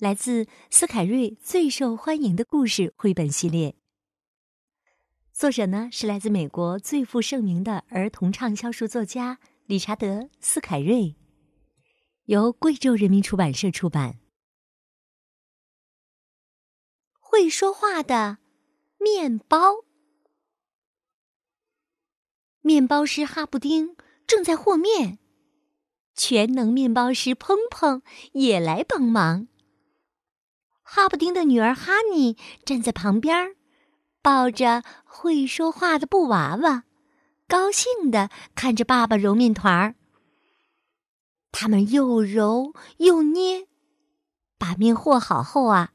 来自斯凯瑞最受欢迎的故事绘本系列，作者呢是来自美国最负盛名的儿童畅销书作家理查德·斯凯瑞，由贵州人民出版社出版。会说话的面包，面包师哈布丁正在和面，全能面包师砰砰也来帮忙。哈布丁的女儿哈尼站在旁边，抱着会说话的布娃娃，高兴地看着爸爸揉面团儿。他们又揉又捏，把面和好后啊，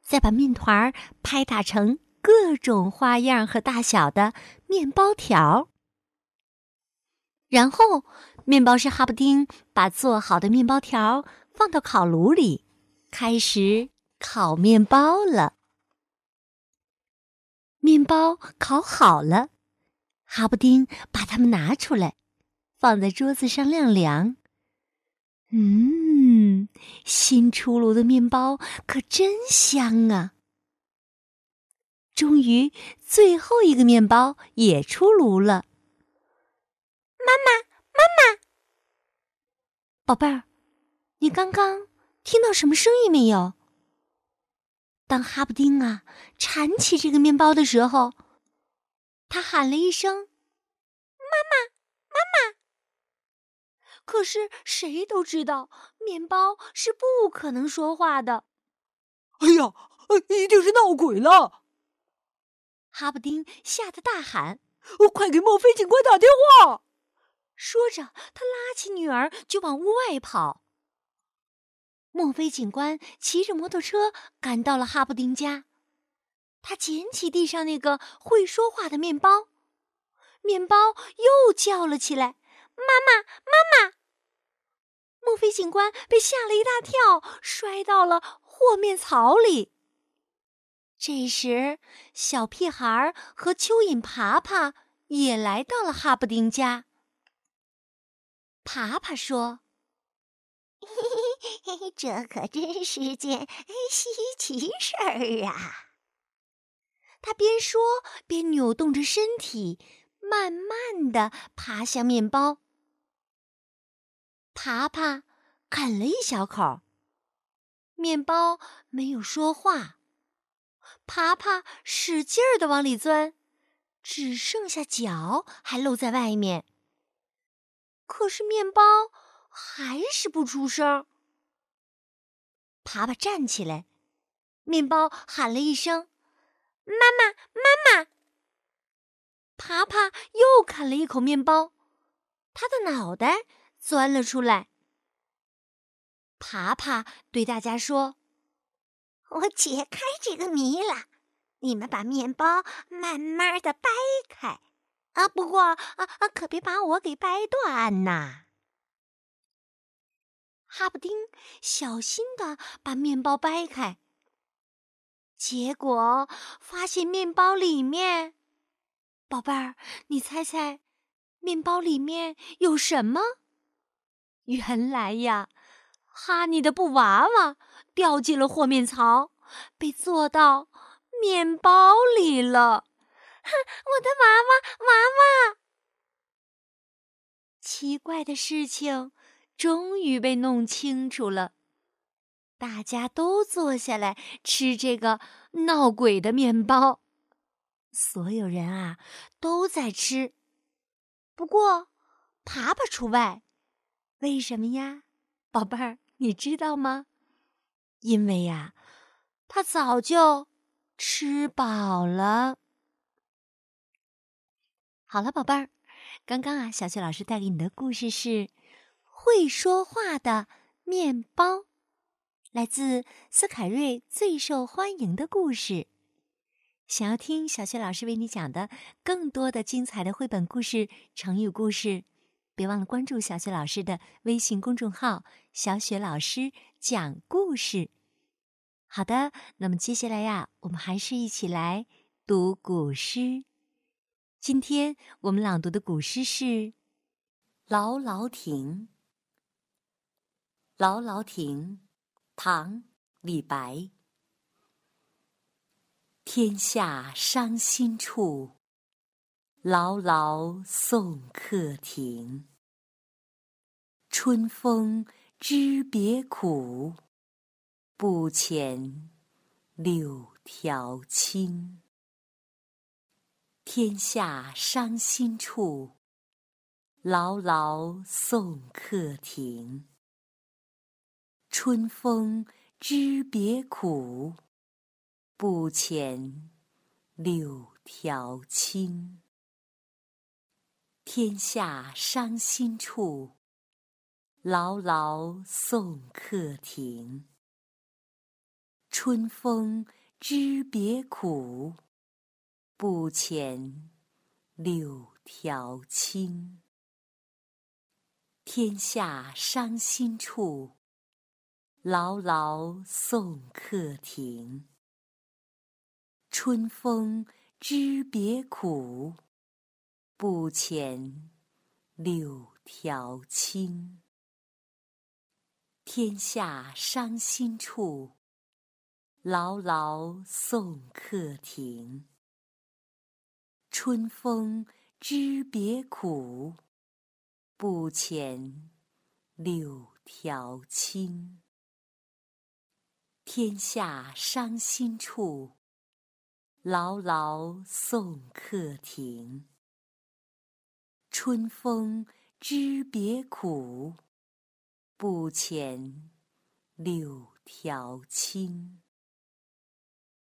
再把面团儿拍打成各种花样和大小的面包条。然后，面包师哈布丁把做好的面包条放到烤炉里，开始。烤面包了，面包烤好了，哈布丁把它们拿出来，放在桌子上晾凉。嗯，新出炉的面包可真香啊！终于，最后一个面包也出炉了。妈妈，妈妈，宝贝儿，你刚刚听到什么声音没有？当哈布丁啊铲起这个面包的时候，他喊了一声：“妈妈，妈妈！”可是谁都知道，面包是不可能说话的。哎呀，一定是闹鬼了！哈布丁吓得大喊：“快给墨菲警官打电话！”说着，他拉起女儿就往屋外跑。墨菲警官骑着摩托车赶到了哈布丁家，他捡起地上那个会说话的面包，面包又叫了起来：“妈妈，妈妈！”墨菲警官被吓了一大跳，摔到了和面槽里。这时，小屁孩和蚯蚓爬爬也来到了哈布丁家。爬爬说。这可真是件稀奇事儿啊！他边说边扭动着身体，慢慢的爬向面包。爬爬啃了一小口，面包没有说话。爬爬使劲儿的往里钻，只剩下脚还露在外面。可是面包。还是不出声。爬爬站起来，面包喊了一声：“妈妈，妈妈！”爬爬又啃了一口面包，他的脑袋钻了出来。爬爬对大家说：“我解开这个谜了，你们把面包慢慢的掰开，啊，不过啊啊，可别把我给掰断呐。”哈布丁小心的把面包掰开，结果发现面包里面，宝贝儿，你猜猜，面包里面有什么？原来呀，哈尼的布娃娃掉进了和面槽，被做到面包里了。哼，我的娃娃，娃娃！奇怪的事情。终于被弄清楚了，大家都坐下来吃这个闹鬼的面包。所有人啊都在吃，不过爬爬除外。为什么呀，宝贝儿？你知道吗？因为呀，他早就吃饱了。好了，宝贝儿，刚刚啊，小雪老师带给你的故事是。会说话的面包，来自斯凯瑞最受欢迎的故事。想要听小雪老师为你讲的更多的精彩的绘本故事、成语故事，别忘了关注小雪老师的微信公众号“小雪老师讲故事”。好的，那么接下来呀，我们还是一起来读古诗。今天我们朗读的古诗是《劳劳亭》。劳劳亭，唐·李白。天下伤心处，劳劳送客亭。春风知别苦。不遣柳条青，天下伤心处，劳劳送客亭。春风知别苦，不遣柳条青。天下伤心处，劳劳送客亭。春风知别苦，不遣柳条青。天下伤心处，劳劳送客亭。春风知别苦，不遣柳条青。天下伤心处。劳劳送客亭。春风知别苦，不遣柳条青。天下伤心处，劳劳送客亭。春风知别苦，不遣柳条青。